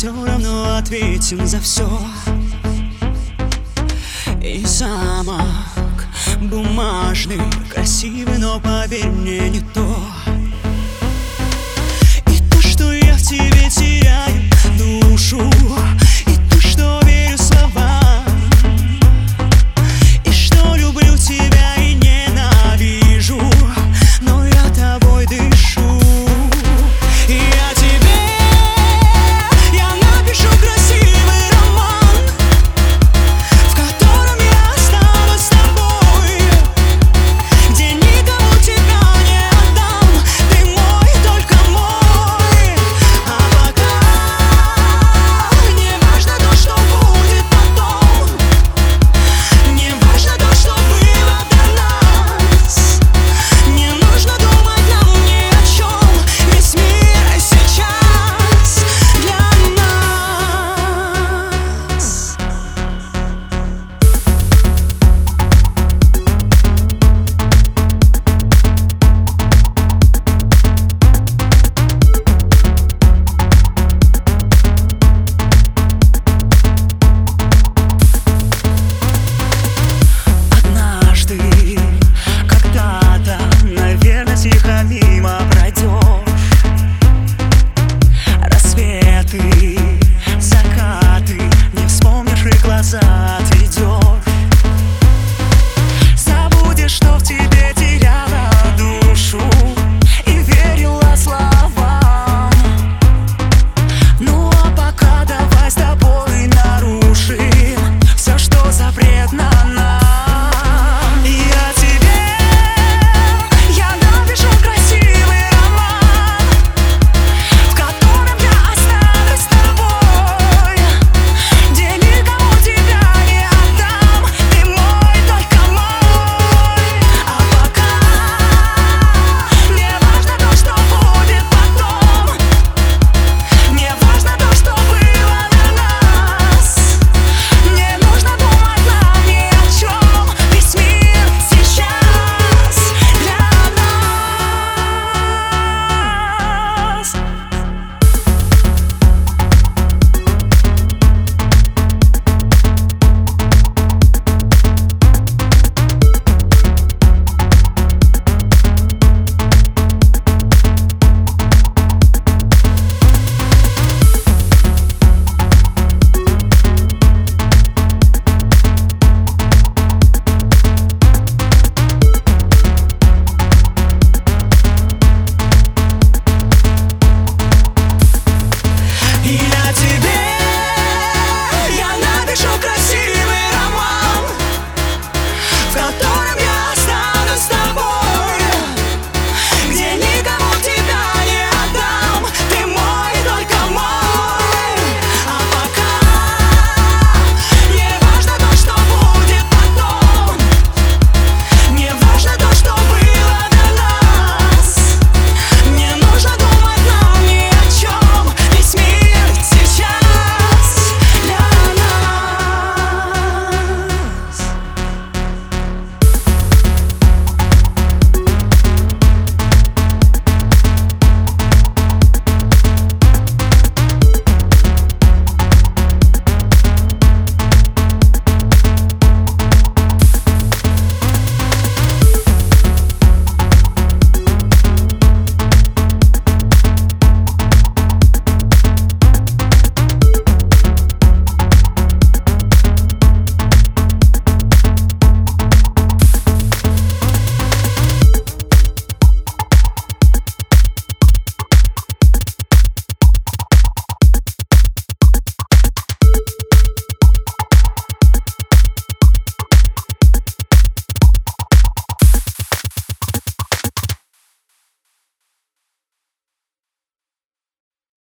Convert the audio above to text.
все равно ответим за все И замок бумажный, красивый, но поверь мне не то.